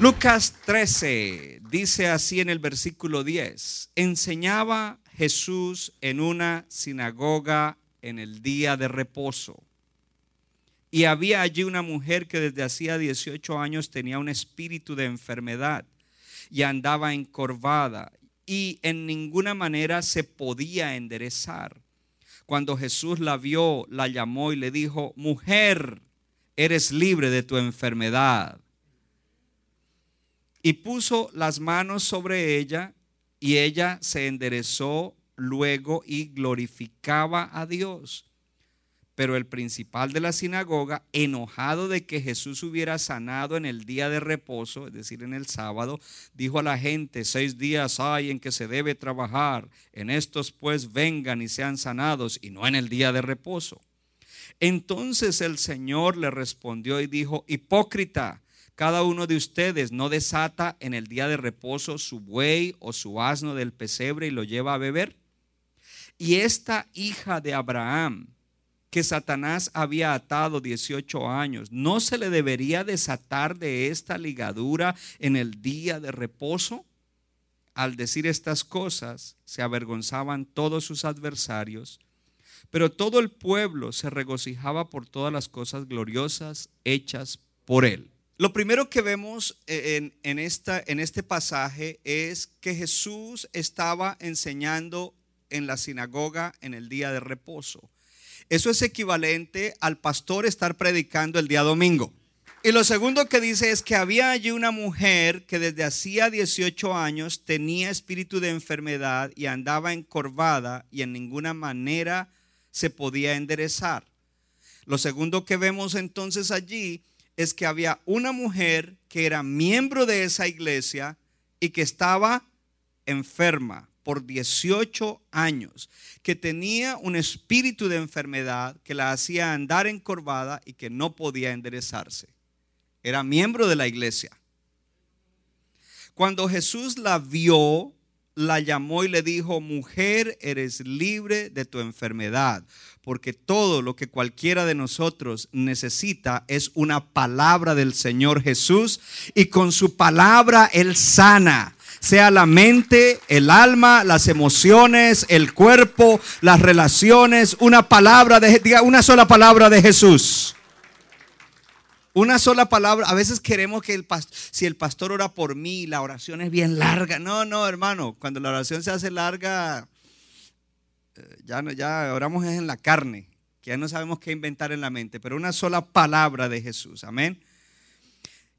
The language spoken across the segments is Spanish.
Lucas 13 dice así en el versículo 10, enseñaba Jesús en una sinagoga en el día de reposo. Y había allí una mujer que desde hacía 18 años tenía un espíritu de enfermedad y andaba encorvada y en ninguna manera se podía enderezar. Cuando Jesús la vio, la llamó y le dijo, mujer, eres libre de tu enfermedad. Y puso las manos sobre ella y ella se enderezó luego y glorificaba a Dios. Pero el principal de la sinagoga, enojado de que Jesús hubiera sanado en el día de reposo, es decir, en el sábado, dijo a la gente, seis días hay en que se debe trabajar, en estos pues vengan y sean sanados, y no en el día de reposo. Entonces el Señor le respondió y dijo, hipócrita, cada uno de ustedes no desata en el día de reposo su buey o su asno del pesebre y lo lleva a beber. Y esta hija de Abraham, que Satanás había atado 18 años, ¿no se le debería desatar de esta ligadura en el día de reposo? Al decir estas cosas, se avergonzaban todos sus adversarios, pero todo el pueblo se regocijaba por todas las cosas gloriosas hechas por él. Lo primero que vemos en, en, esta, en este pasaje es que Jesús estaba enseñando en la sinagoga en el día de reposo. Eso es equivalente al pastor estar predicando el día domingo. Y lo segundo que dice es que había allí una mujer que desde hacía 18 años tenía espíritu de enfermedad y andaba encorvada y en ninguna manera se podía enderezar. Lo segundo que vemos entonces allí es que había una mujer que era miembro de esa iglesia y que estaba enferma por 18 años, que tenía un espíritu de enfermedad que la hacía andar encorvada y que no podía enderezarse. Era miembro de la iglesia. Cuando Jesús la vio, la llamó y le dijo, mujer, eres libre de tu enfermedad, porque todo lo que cualquiera de nosotros necesita es una palabra del Señor Jesús y con su palabra Él sana sea la mente, el alma, las emociones, el cuerpo, las relaciones, una palabra de diga una sola palabra de Jesús. Una sola palabra. A veces queremos que el pastor, si el pastor ora por mí, la oración es bien larga. No, no, hermano. Cuando la oración se hace larga, eh, ya, ya oramos en la carne, que ya no sabemos qué inventar en la mente. Pero una sola palabra de Jesús. Amén.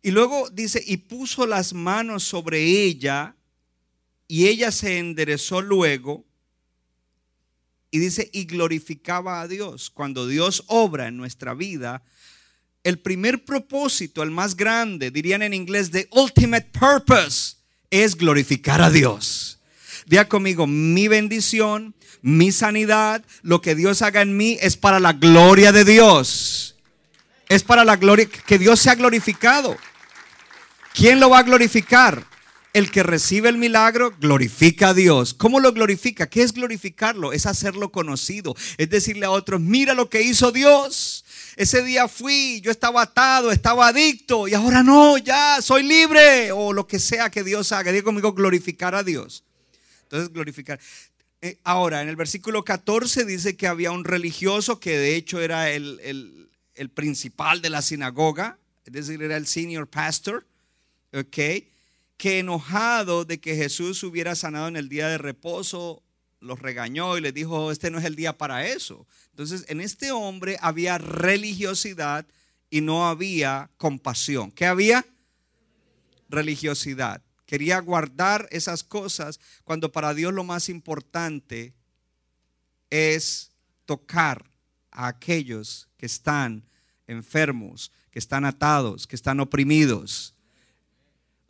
Y luego dice, y puso las manos sobre ella, y ella se enderezó luego. Y dice, y glorificaba a Dios. Cuando Dios obra en nuestra vida, el primer propósito, el más grande, dirían en inglés, the ultimate purpose, es glorificar a Dios. Día conmigo, mi bendición, mi sanidad, lo que Dios haga en mí es para la gloria de Dios. Es para la gloria, que Dios sea glorificado. ¿Quién lo va a glorificar? El que recibe el milagro glorifica a Dios. ¿Cómo lo glorifica? ¿Qué es glorificarlo? Es hacerlo conocido. Es decirle a otros, mira lo que hizo Dios. Ese día fui, yo estaba atado, estaba adicto y ahora no, ya soy libre. O lo que sea que Dios haga. Diga conmigo, glorificar a Dios. Entonces, glorificar. Eh, ahora, en el versículo 14 dice que había un religioso que de hecho era el, el, el principal de la sinagoga, es decir, era el senior pastor ¿ok? Que enojado de que Jesús hubiera sanado en el día de reposo, los regañó y le dijo, este no es el día para eso. Entonces, en este hombre había religiosidad y no había compasión. ¿Qué había? Religiosidad. Quería guardar esas cosas cuando para Dios lo más importante es tocar a aquellos que están enfermos, que están atados, que están oprimidos.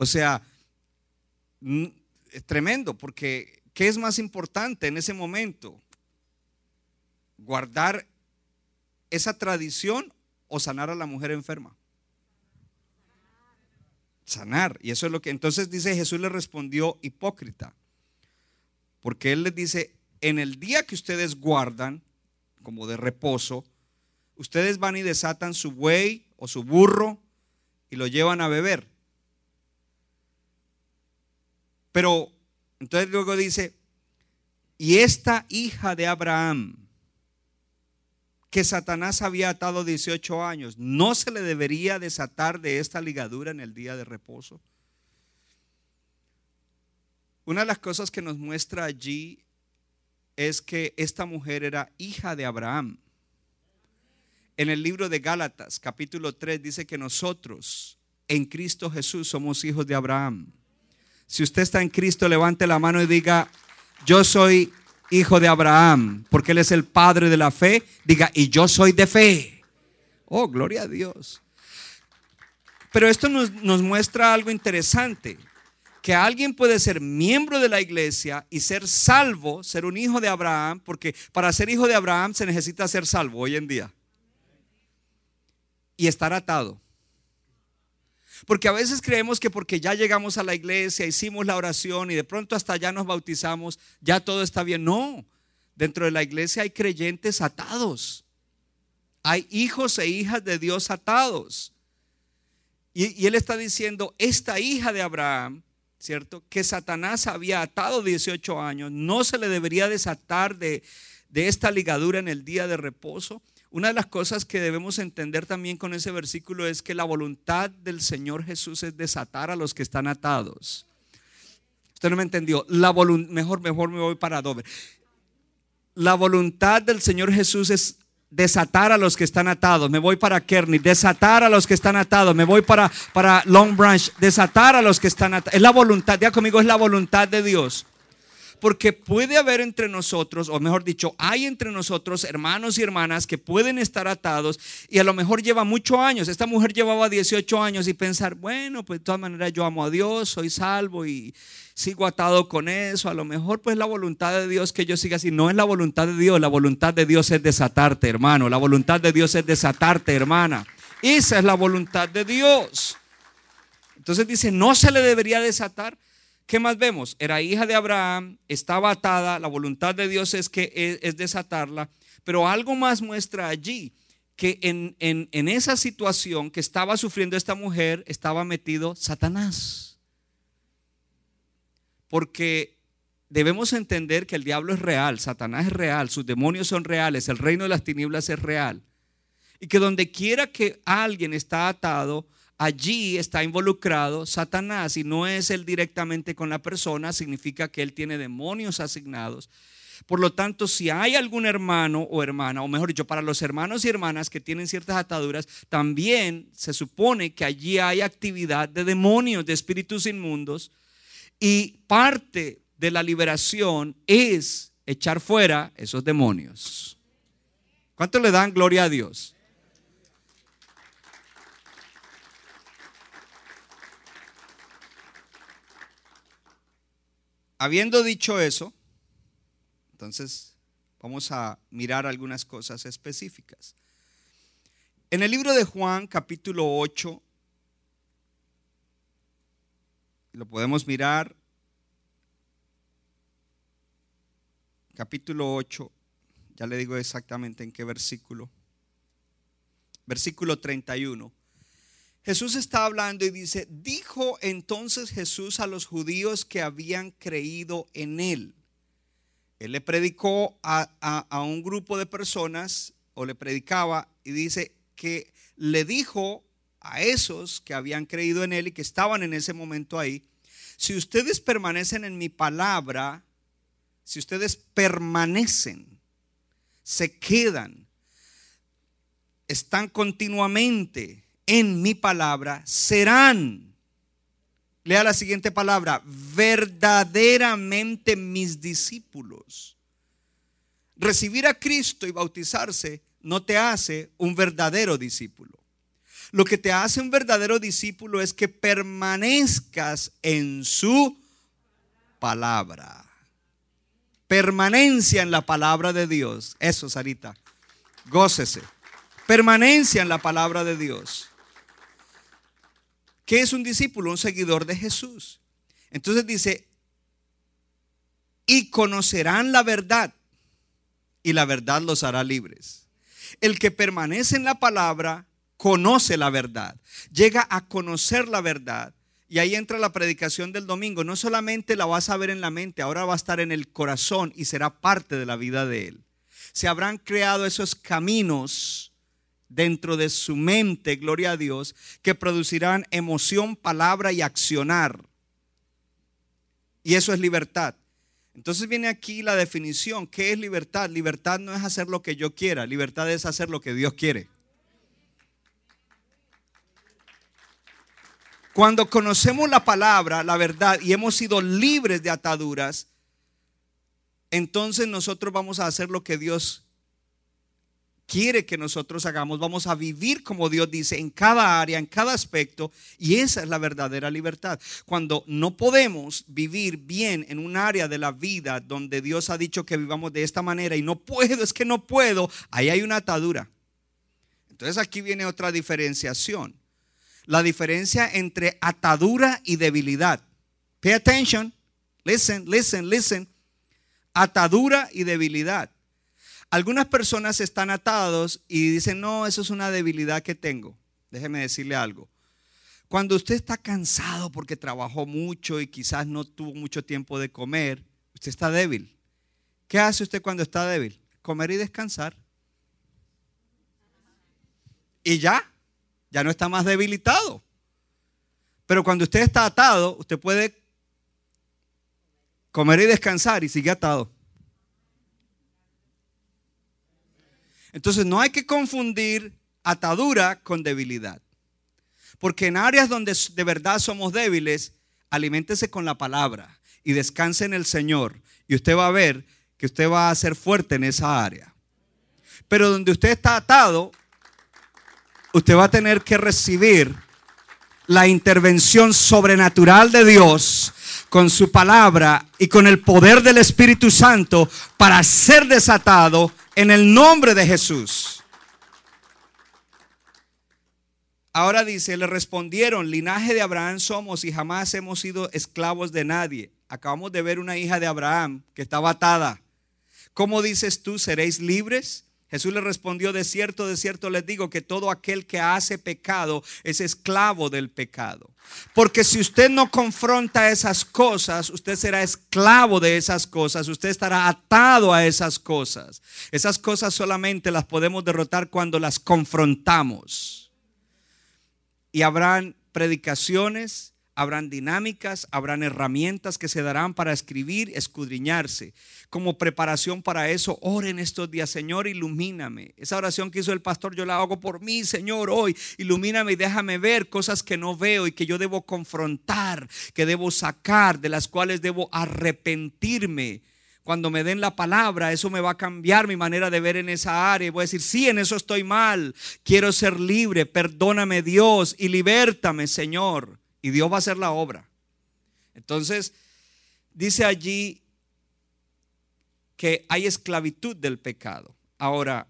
O sea, es tremendo, porque ¿qué es más importante en ese momento? ¿Guardar esa tradición o sanar a la mujer enferma? Sanar. Y eso es lo que entonces dice Jesús le respondió hipócrita. Porque Él les dice, en el día que ustedes guardan, como de reposo, ustedes van y desatan su buey o su burro y lo llevan a beber. Pero entonces luego dice, y esta hija de Abraham, que Satanás había atado 18 años, ¿no se le debería desatar de esta ligadura en el día de reposo? Una de las cosas que nos muestra allí es que esta mujer era hija de Abraham. En el libro de Gálatas, capítulo 3, dice que nosotros en Cristo Jesús somos hijos de Abraham. Si usted está en Cristo, levante la mano y diga, yo soy hijo de Abraham, porque Él es el padre de la fe, diga, y yo soy de fe. Oh, gloria a Dios. Pero esto nos, muestra algo interesante, que alguien puede ser miembro de la iglesia y ser salvo, ser un hijo de Abraham, porque para ser hijo de Abraham se necesita ser salvo hoy en día. Y estar atado. Porque a veces creemos que porque ya llegamos a la iglesia, hicimos la oración y de pronto hasta ya nos bautizamos, ya todo está bien. No, dentro de la iglesia hay creyentes atados. Hay hijos e hijas de Dios atados. Y, él está diciendo, esta hija de Abraham, ¿cierto? Que Satanás había atado 18 años, no se le debería desatar de, de esta ligadura en el día de reposo. Una de las cosas que debemos entender también con ese versículo es que la voluntad del Señor Jesús es desatar a los que están atados. Usted no me entendió. La mejor, mejor me voy para Dover. La voluntad del Señor Jesús es desatar a los que están atados. Me voy para Kearney, desatar a los que están atados. Me voy para, para Long Branch, desatar a los que están atados. Es la voluntad, ya conmigo, es la voluntad de Dios porque puede haber entre nosotros, o mejor dicho, hay entre nosotros hermanos y hermanas que pueden estar atados y a lo mejor lleva muchos años. Esta mujer llevaba 18 años y pensar, bueno, pues de todas maneras yo amo a Dios, soy salvo y sigo atado con eso. A lo mejor pues la voluntad de Dios que yo siga así. No es la voluntad de Dios, la voluntad de Dios es desatarte, hermano. La voluntad de Dios es desatarte, hermana. Esa es la voluntad de Dios. Entonces dice, no se le debería desatar. ¿Qué más vemos? Era hija de Abraham, estaba atada, la voluntad de Dios es que es, desatarla, pero algo más muestra allí que en, en esa situación que estaba sufriendo esta mujer estaba metido Satanás. Porque debemos entender que el diablo es real, Satanás es real, sus demonios son reales, el reino de las tinieblas es real. Y que donde quiera que alguien está atado, allí está involucrado Satanás y no es él directamente con la persona, significa que él tiene demonios asignados. Por lo tanto, si hay algún hermano o hermana, o mejor dicho, para los hermanos y hermanas que tienen ciertas ataduras, también se supone que allí hay actividad de demonios, de espíritus inmundos, y parte de la liberación es echar fuera esos demonios. ¿Cuánto le dan gloria a Dios? Habiendo dicho eso, entonces vamos a mirar algunas cosas específicas. En el libro de Juan, capítulo 8, lo podemos mirar, capítulo 8, ya le digo exactamente en qué versículo, versículo 31. Jesús está hablando y dice, dijo entonces Jesús a los judíos que habían creído en él. Él le predicó a, un grupo de personas o le predicaba y dice que le dijo a esos que habían creído en él y que estaban en ese momento ahí, si ustedes permanecen en mi palabra, si ustedes permanecen, se quedan, están continuamente en mi palabra serán, lea la siguiente palabra, verdaderamente mis discípulos. Recibir a Cristo y bautizarse no te hace un verdadero discípulo. Lo que te hace un verdadero discípulo es que permanezcas en su palabra. Permanencia en la palabra de Dios. Eso, Sarita. Gócese. Permanencia en la palabra de Dios. ¿Qué es un discípulo? Un seguidor de Jesús. Entonces dice, y conocerán la verdad y la verdad los hará libres. El que permanece en la palabra conoce la verdad, llega a conocer la verdad. Y ahí entra la predicación del domingo. No solamente la vas a ver en la mente, ahora va a estar en el corazón y será parte de la vida de él. Se habrán creado esos caminos dentro de su mente, gloria a Dios, que producirán emoción, palabra y accionar. Y eso es libertad. Entonces viene aquí la definición. ¿Qué es libertad? Libertad no es hacer lo que yo quiera, libertad es hacer lo que Dios quiere. Cuando conocemos la palabra, la verdad, y hemos sido libres de ataduras, entonces nosotros vamos a hacer lo que Dios quiere que nosotros hagamos. Vamos a vivir como Dios dice en cada área, en cada aspecto. Y esa es la verdadera libertad. Cuando no podemos vivir bien en un área de la vida donde Dios ha dicho que vivamos de esta manera y no puedo, es que no puedo, ahí hay una atadura. Entonces aquí viene otra diferenciación. La diferencia entre atadura y debilidad. Pay attention. Listen, listen, listen. Atadura y debilidad. Algunas personas están atados y dicen, no, eso es una debilidad que tengo. Déjeme decirle algo. Cuando usted está cansado porque trabajó mucho y quizás no tuvo mucho tiempo de comer, usted está débil. ¿Qué hace usted cuando está débil? Comer y descansar. Y ya, ya no está más debilitado. Pero cuando usted está atado, usted puede comer y descansar y sigue atado. Entonces no hay que confundir atadura con debilidad. Porque en áreas donde de verdad somos débiles, aliméntese con la palabra y descanse en el Señor. Y usted va a ver que usted va a ser fuerte en esa área. Pero donde usted está atado, usted va a tener que recibir la intervención sobrenatural de Dios con su palabra y con el poder del Espíritu Santo para ser desatado en el nombre de Jesús. Ahora dice, le respondieron, linaje de Abraham somos y jamás hemos sido esclavos de nadie. Acabamos de ver una hija de Abraham que estaba atada. ¿Cómo dices tú, seréis libres? Jesús le respondió, de cierto, de cierto les digo que todo aquel que hace pecado es esclavo del pecado. Porque si usted no confronta esas cosas, usted será esclavo de esas cosas, usted estará atado a esas cosas. Esas cosas solamente las podemos derrotar cuando las confrontamos. Y habrán predicaciones, habrán dinámicas, habrán herramientas que se darán para escribir, escudriñarse. Como preparación para eso, oren estos días, Señor, ilumíname. Esa oración que hizo el pastor, yo la hago por mí, Señor, hoy. Ilumíname y déjame ver cosas que no veo y que yo debo confrontar, que debo sacar, de las cuales debo arrepentirme. Cuando me den la palabra, eso me va a cambiar mi manera de ver en esa área. Voy a decir, sí, en eso estoy mal. Quiero ser libre. Perdóname Dios y libértame, Señor y Dios va a hacer la obra. Entonces, dice allí que hay esclavitud del pecado. Ahora,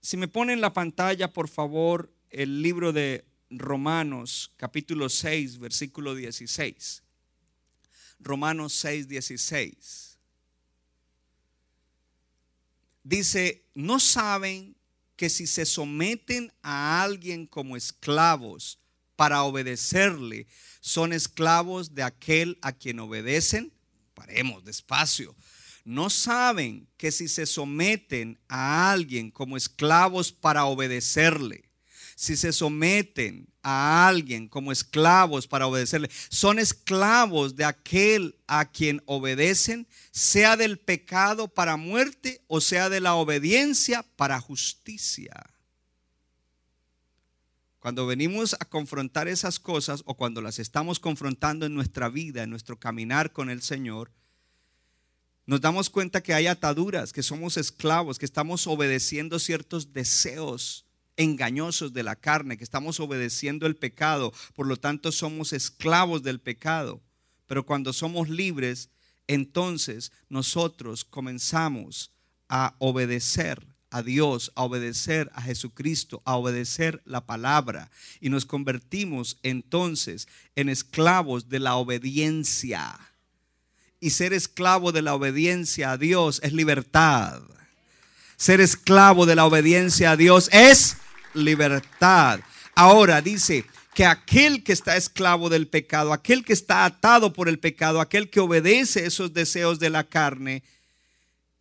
si me ponen en la pantalla, por favor, el libro de Romanos, capítulo 6, versículo 16. Romanos 6, 16. Dice, no saben que si se someten a alguien como esclavos, para obedecerle son esclavos de aquel a quien obedecen? Paremos despacio. ¿No saben que si se someten a alguien como esclavos para obedecerle, si se someten a alguien como esclavos para obedecerle, son esclavos de aquel a quien obedecen, sea del pecado para muerte o sea de la obediencia para justicia? Cuando venimos a confrontar esas cosas o cuando las estamos confrontando en nuestra vida, en nuestro caminar con el Señor, nos damos cuenta que hay ataduras, que somos esclavos, que estamos obedeciendo ciertos deseos engañosos de la carne, que estamos obedeciendo el pecado, por lo tanto somos esclavos del pecado. Pero cuando somos libres, entonces nosotros comenzamos a obedecer a Dios, a obedecer a Jesucristo, a obedecer la palabra. Y nos convertimos entonces en esclavos de la obediencia. Y ser esclavo de la obediencia a Dios es libertad. Ser esclavo de la obediencia a Dios es libertad. Ahora dice que aquel que está esclavo del pecado, aquel que está atado por el pecado, aquel que obedece esos deseos de la carne,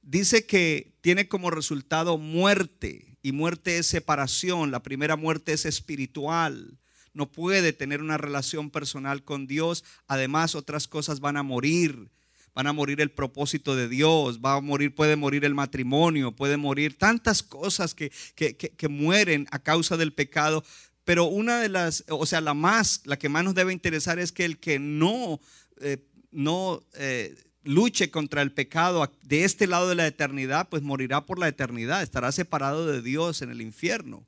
dice que tiene como resultado muerte. Y muerte es separación. La primera muerte es espiritual. No puede tener una relación personal con Dios. Además, otras cosas van a morir. Van a morir el propósito de Dios, va a morir, puede morir el matrimonio, puede morir tantas cosas que, que, mueren a causa del pecado. Pero una de las, o sea, la más, la que más nos debe interesar es que el que no, eh, no eh, luche contra el pecado de este lado de la eternidad, pues morirá por la eternidad, estará separado de Dios en el infierno.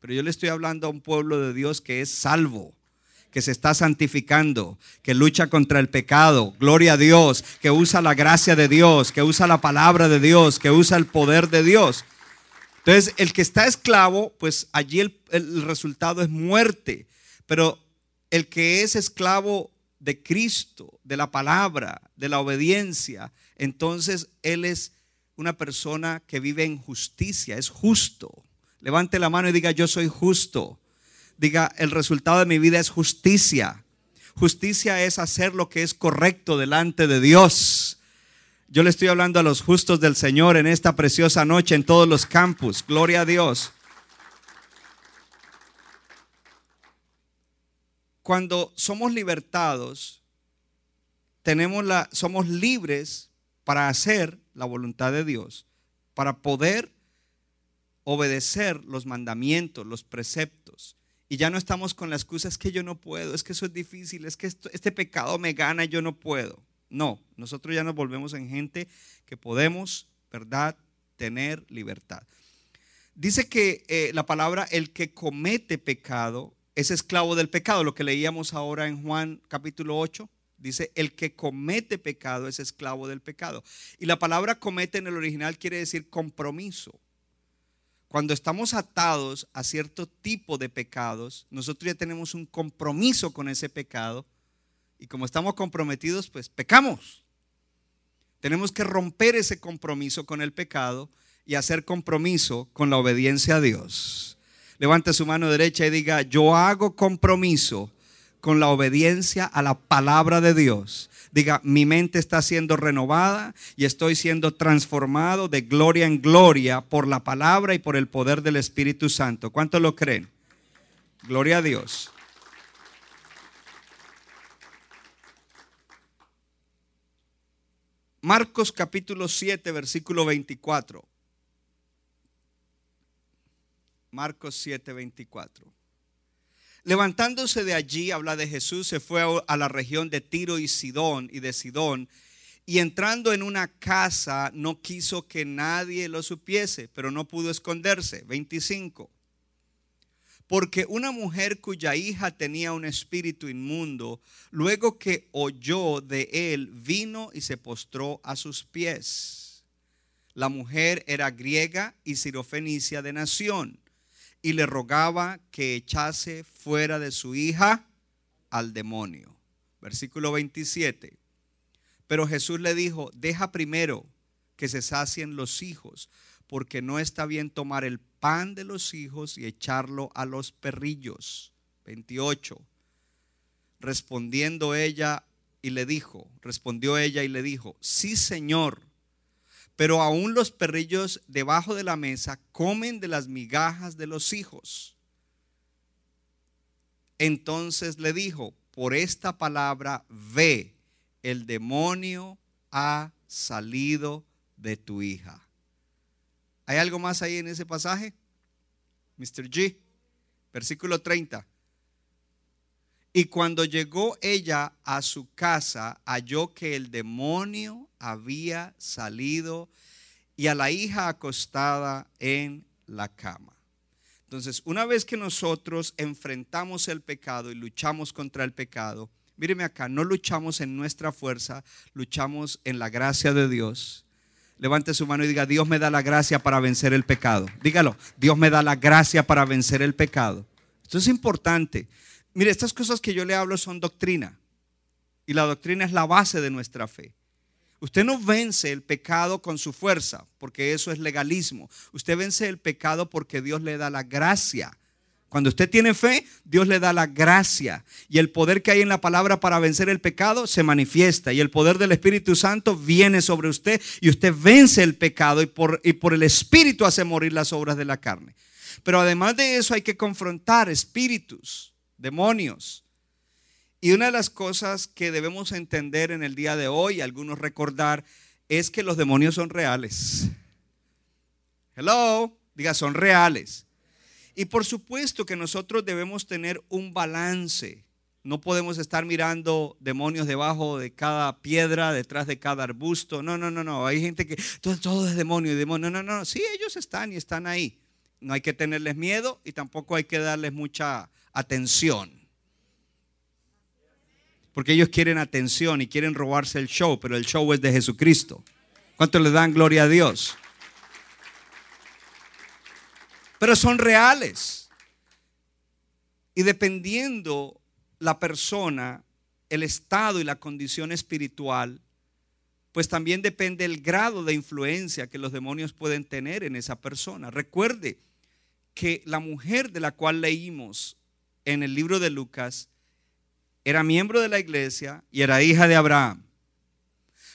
Pero yo le estoy hablando a un pueblo de Dios que es salvo, que se está santificando, que lucha contra el pecado, gloria a Dios, que usa la gracia de Dios, que usa la palabra de Dios, que usa el poder de Dios. Entonces, el que está esclavo, pues allí el, el resultado es muerte. Pero el que es esclavo de Cristo, de la palabra, de la obediencia, entonces Él es una persona que vive en justicia, es justo. Levante la mano y diga, yo soy justo. Diga, el resultado de mi vida es justicia. Justicia es hacer lo que es correcto delante de Dios. Yo le estoy hablando a los justos del Señor en esta preciosa noche en todos los campus. Gloria a Dios. Cuando somos libertados, tenemos la, somos libres para hacer la voluntad de Dios, para poder obedecer los mandamientos, los preceptos. Y ya no estamos con la excusa, es que yo no puedo, es que eso es difícil, es que este pecado me gana y yo no puedo. No, nosotros ya nos volvemos en gente que podemos, ¿verdad?, tener libertad. Dice que eh, la palabra, el que comete pecado, es esclavo del pecado. Lo que leíamos ahora en Juan capítulo 8, dice, el que comete pecado es esclavo del pecado. Y la palabra comete en el original quiere decir compromiso. Cuando estamos atados a cierto tipo de pecados, nosotros ya tenemos un compromiso con ese pecado. Y como estamos comprometidos, pues pecamos. Tenemos que romper ese compromiso con el pecado y hacer compromiso con la obediencia a Dios. Levante su mano derecha y diga, yo hago compromiso con la obediencia a la palabra de Dios. Diga, mi mente está siendo renovada y estoy siendo transformado de gloria en gloria por la palabra y por el poder del Espíritu Santo. ¿Cuántos lo creen? Gloria a Dios. Marcos capítulo 7, versículo 24. Marcos 7:24. Levantándose de allí, habla de Jesús, se fue a la región de Tiro y Sidón y de Sidón. Y entrando en una casa, no quiso que nadie lo supiese, pero no pudo esconderse. 25. Porque una mujer cuya hija tenía un espíritu inmundo, luego que oyó de él, vino y se postró a sus pies. La mujer era griega y sirofenicia de nación y le rogaba que echase fuera de su hija al demonio. Versículo 27. Pero Jesús le dijo, deja primero que se sacien los hijos, porque no está bien tomar el pan de los hijos y echarlo a los perrillos. 28. Respondiendo ella y le dijo, respondió ella y le dijo, sí Señor pero aún los perrillos debajo de la mesa comen de las migajas de los hijos. Entonces le dijo, por esta palabra, ve, el demonio ha salido de tu hija. ¿Hay algo más ahí en ese pasaje? Mr. G, versículo 30. Y cuando llegó ella a su casa, halló que el demonio había salido y a la hija acostada en la cama. Entonces, una vez que nosotros enfrentamos el pecado y luchamos contra el pecado, míreme acá, no luchamos en nuestra fuerza, luchamos en la gracia de Dios. Levante su mano y diga, Dios me da la gracia para vencer el pecado. Dígalo, Dios me da la gracia para vencer el pecado. Esto es importante. Mire, estas cosas que yo le hablo son doctrina. Y la doctrina es la base de nuestra fe. Usted no vence el pecado con su fuerza, porque eso es legalismo. Usted vence el pecado porque Dios le da la gracia. Cuando usted tiene fe, Dios le da la gracia. Y el poder que hay en la palabra para vencer el pecado se manifiesta. Y el poder del Espíritu Santo viene sobre usted y usted vence el pecado y por, y por el Espíritu hace morir las obras de la carne. Pero además de eso hay que confrontar espíritus demonios. Y una de las cosas que debemos entender en el día de hoy, algunos recordar, es que los demonios son reales. Hello, diga, son reales. Y por supuesto que nosotros debemos tener un balance. No podemos estar mirando demonios debajo de cada piedra, detrás de cada arbusto. No, no, no, no. Hay gente que todo, es demonio y demonio. No, no, no. Sí, ellos están y están ahí. No hay que tenerles miedo y tampoco hay que darles mucha atención. Porque ellos quieren atención y quieren robarse el show, pero el show es de Jesucristo. ¿Cuánto le dan gloria a Dios? Pero son reales. Y dependiendo la persona, el estado y la condición espiritual, pues también depende el grado de influencia que los demonios pueden tener en esa persona. Recuerde que la mujer de la cual leímos en el libro de Lucas era miembro de la iglesia y era hija de Abraham.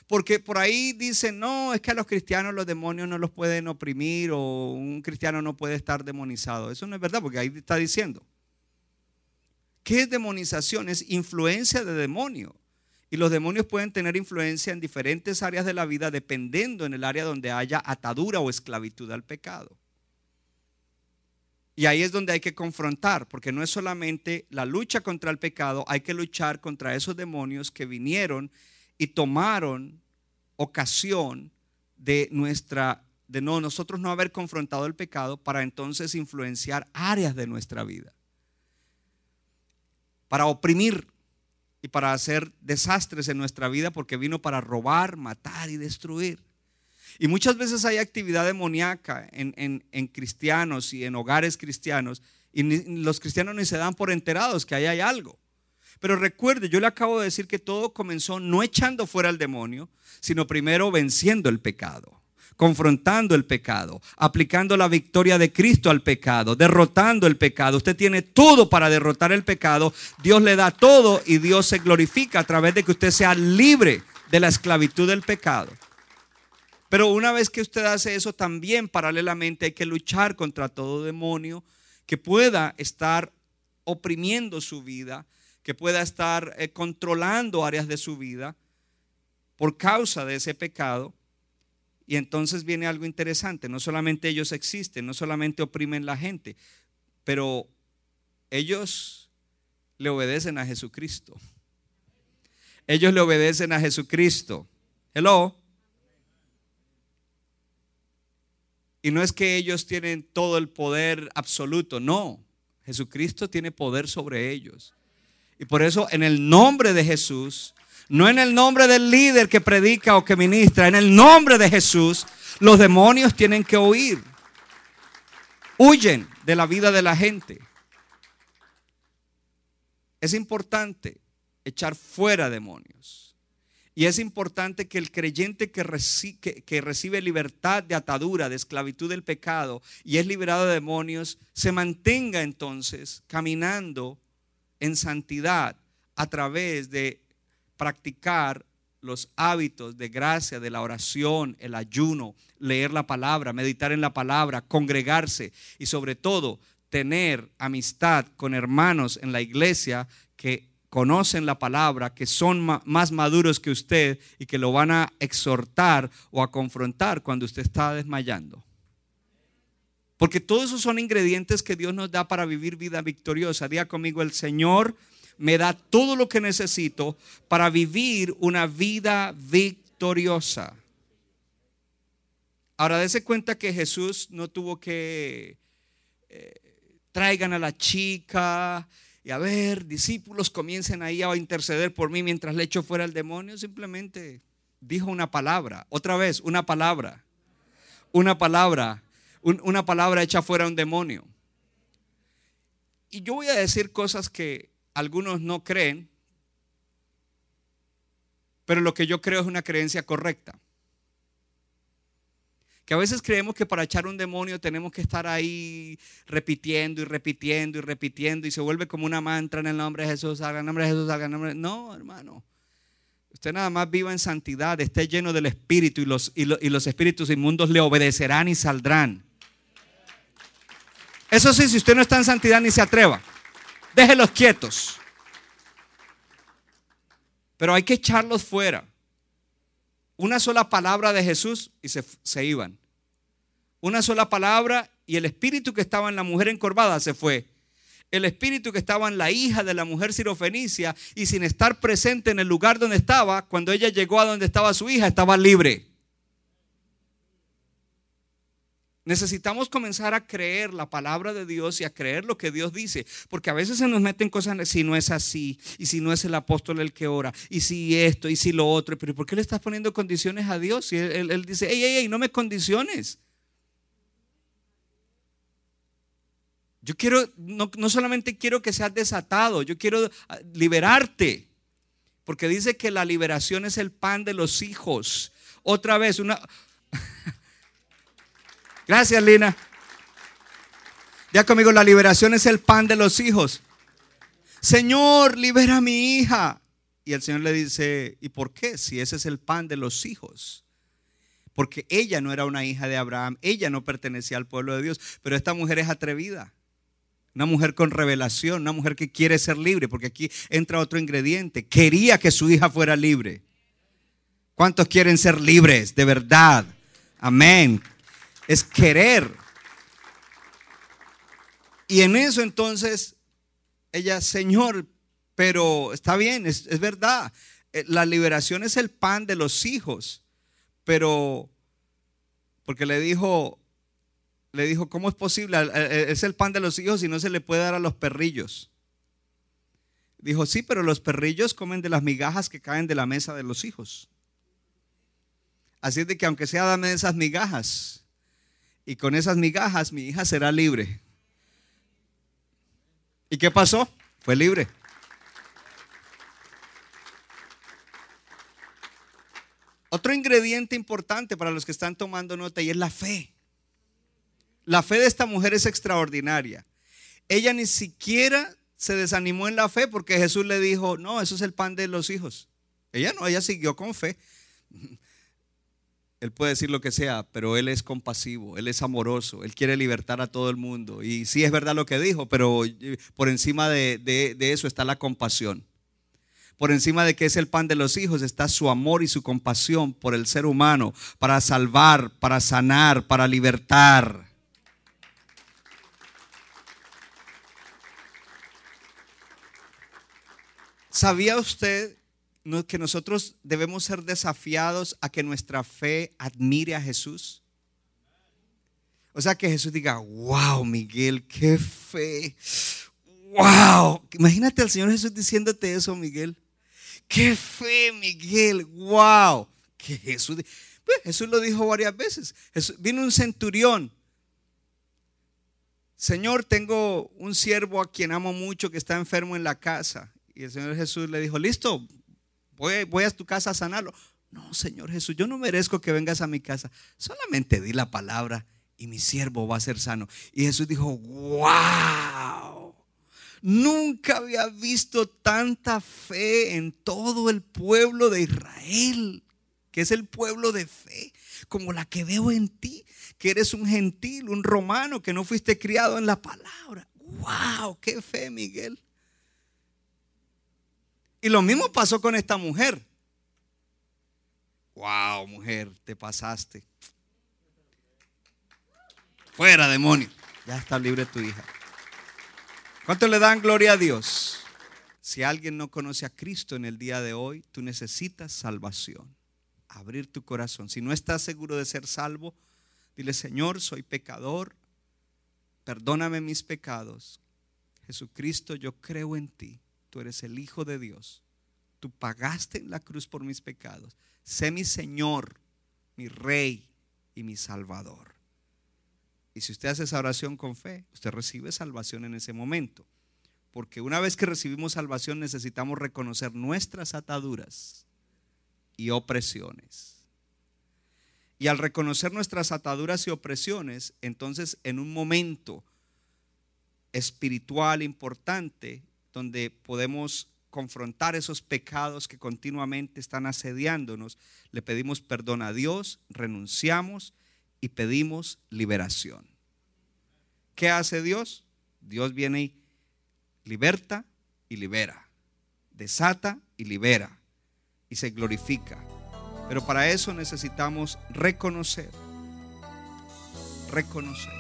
Porque por ahí dicen, no, es que a los cristianos los demonios no los pueden oprimir o un cristiano no puede estar demonizado. Eso no es verdad, porque ahí está diciendo. ¿Qué es demonización? Es influencia de demonio. Y los demonios pueden tener influencia en diferentes áreas de la vida dependiendo en el área donde haya atadura o esclavitud al pecado. Y ahí es donde hay que confrontar, porque no es solamente la lucha contra el pecado, hay que luchar contra esos demonios que vinieron y tomaron ocasión de nuestra de no nosotros no haber confrontado el pecado para entonces influenciar áreas de nuestra vida. Para oprimir y para hacer desastres en nuestra vida porque vino para robar, matar y destruir. Y muchas veces hay actividad demoníaca en, cristianos y en hogares cristianos y los cristianos ni se dan por enterados que ahí hay algo. Pero recuerde, yo le acabo de decir que todo comenzó no echando fuera al demonio, sino primero venciendo el pecado, confrontando el pecado, aplicando la victoria de Cristo al pecado, derrotando el pecado. Usted tiene todo para derrotar el pecado, Dios le da todo y Dios se glorifica a través de que usted sea libre de la esclavitud del pecado. Pero una vez que usted hace eso, también paralelamente hay que luchar contra todo demonio que pueda estar oprimiendo su vida, que pueda estar eh, controlando áreas de su vida por causa de ese pecado. Y entonces viene algo interesante, no solamente ellos existen, no solamente oprimen la gente, pero ellos le obedecen a Jesucristo. Ellos le obedecen a Jesucristo. Hello. Y no es que ellos tienen todo el poder absoluto, no. Jesucristo tiene poder sobre ellos. Y por eso en el nombre de Jesús, no en el nombre del líder que predica o que ministra, en el nombre de Jesús, los demonios tienen que huir. Huyen de la vida de la gente. Es importante echar fuera demonios. Y es importante que el creyente que, que, recibe libertad de atadura, de esclavitud del pecado y es liberado de demonios, se mantenga entonces caminando en santidad a través de practicar los hábitos de gracia, de la oración, el ayuno, leer la palabra, meditar en la palabra, congregarse y sobre todo tener amistad con hermanos en la iglesia que conocen la palabra, que son más maduros que usted y que lo van a exhortar o a confrontar cuando usted está desmayando. Porque todos esos son ingredientes que Dios nos da para vivir vida victoriosa. Diga conmigo, el Señor me da todo lo que necesito para vivir una vida victoriosa. Ahora, dése cuenta que Jesús no tuvo que eh, traigan a la chica y a ver, discípulos comiencen ahí a interceder por mí mientras le echo fuera el demonio. Simplemente dijo una palabra, otra vez, una palabra, una palabra, una palabra echa fuera un demonio. Y yo voy a decir cosas que algunos no creen, pero lo que yo creo es una creencia correcta. Que a veces creemos que para echar un demonio tenemos que estar ahí repitiendo y repitiendo y repitiendo y se vuelve como una mantra en el nombre de Jesús, salga el nombre de Jesús, salga el nombre de... No, hermano. Usted nada más viva en santidad, esté lleno del Espíritu y los, y los espíritus inmundos le obedecerán y saldrán. Eso sí, si usted no está en santidad ni se atreva, déjelos quietos. Pero hay que echarlos fuera una sola palabra de Jesús y se, iban. Una sola palabra y el espíritu que estaba en la mujer encorvada se fue. El espíritu que estaba en la hija de la mujer sirofenicia y sin estar presente en el lugar donde estaba, cuando ella llegó a donde estaba su hija, estaba libre. Necesitamos comenzar a creer la palabra de Dios y a creer lo que Dios dice, porque a veces se nos meten cosas, si no es así, y si no es el apóstol el que ora, y si esto, y si lo otro, pero ¿por qué le estás poniendo condiciones a Dios? Y él, dice, ey, ey, ey, no me condiciones. Yo quiero, no, no solamente quiero que seas desatado, yo quiero ah, liberarte, porque dice que la liberación es el pan de los hijos. Otra vez, una... Gracias, Lina. Ya conmigo, la liberación es el pan de los hijos. Señor, libera a mi hija. Y el Señor le dice, ¿y por qué? Si ese es el pan de los hijos. Porque ella no era una hija de Abraham, ella no pertenecía al pueblo de Dios, pero esta mujer es atrevida. Una mujer con revelación, una mujer que quiere ser libre, porque aquí entra otro ingrediente. Quería que su hija fuera libre. ¿Cuántos quieren ser libres de verdad? Amén es querer. Y en eso entonces ella, Señor, pero está bien, es, verdad, eh, la liberación es el pan de los hijos, pero porque le dijo, le dijo, ¿cómo es posible? Es el pan de los hijos y no se le puede dar a los perrillos. Dijo, sí, pero los perrillos comen de las migajas que caen de la mesa de los hijos. Así es de que aunque sea dame esas migajas, y con esas migajas mi hija será libre. ¿Y qué pasó? Fue libre. Otro ingrediente importante para los que están tomando nota y es la fe. La fe de esta mujer es extraordinaria. Ella ni siquiera se desanimó en la fe porque Jesús le dijo, no, eso es el pan de los hijos. Ella no, ella siguió con fe. Él puede decir lo que sea, pero Él es compasivo, Él es amoroso, Él quiere libertar a todo el mundo. Y sí es verdad lo que dijo, pero eh, por encima de, eso está la compasión. Por encima de que es el pan de los hijos está su amor y su compasión por el ser humano, para salvar, para sanar, para libertar. ¿Sabía usted que nosotros debemos ser desafiados a que nuestra fe admire a Jesús. O sea, que Jesús diga, wow, Miguel, qué fe. Wow. Imagínate al Señor Jesús diciéndote eso, Miguel. Qué fe, Miguel. Wow. Que Jesús, pues, Jesús lo dijo varias veces. vino un centurión. Señor, tengo un siervo a quien amo mucho que está enfermo en la casa. Y el Señor Jesús le dijo, listo, voy, a tu casa a sanarlo. No, Señor Jesús, yo no merezco que vengas a mi casa. Solamente di la palabra y mi siervo va a ser sano. Y Jesús dijo, wow, nunca había visto tanta fe en todo el pueblo de Israel, que es el pueblo de fe, como la que veo en ti, que eres un gentil, un romano, que no fuiste criado en la palabra. Wow, qué fe, Miguel. Y lo mismo pasó con esta mujer. Wow, mujer, te pasaste. Fuera, demonio. Ya está libre tu hija. ¿Cuánto le dan gloria a Dios? Si alguien no conoce a Cristo en el día de hoy, tú necesitas salvación. Abrir tu corazón. Si no estás seguro de ser salvo, dile, Señor, soy pecador. Perdóname mis pecados. Jesucristo, yo creo en ti. Tú eres el Hijo de Dios. Tú pagaste en la cruz por mis pecados. Sé mi Señor, mi Rey y mi Salvador. Y si usted hace esa oración con fe, usted recibe salvación en ese momento. Porque una vez que recibimos salvación necesitamos reconocer nuestras ataduras y opresiones. Y al reconocer nuestras ataduras y opresiones, entonces en un momento espiritual importante, donde podemos confrontar esos pecados que continuamente están asediándonos, le pedimos perdón a Dios, renunciamos y pedimos liberación. ¿Qué hace Dios? Dios viene y liberta y libera, desata y libera y se glorifica. Pero para eso necesitamos reconocer, reconocer.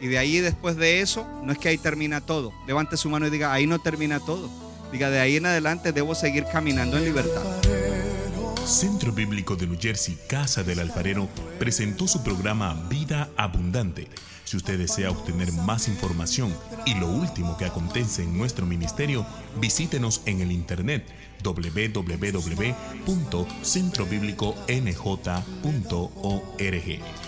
Y de ahí después de eso, no es que ahí termina todo. Levante su mano y diga, ahí no termina todo. Diga, de ahí en adelante debo seguir caminando en libertad. Centro Bíblico de New Jersey, Casa del Alfarero, presentó su programa Vida Abundante si usted desea obtener más información y lo último que acontece en nuestro ministerio, visítenos en el internet www.centrobibliconj.org.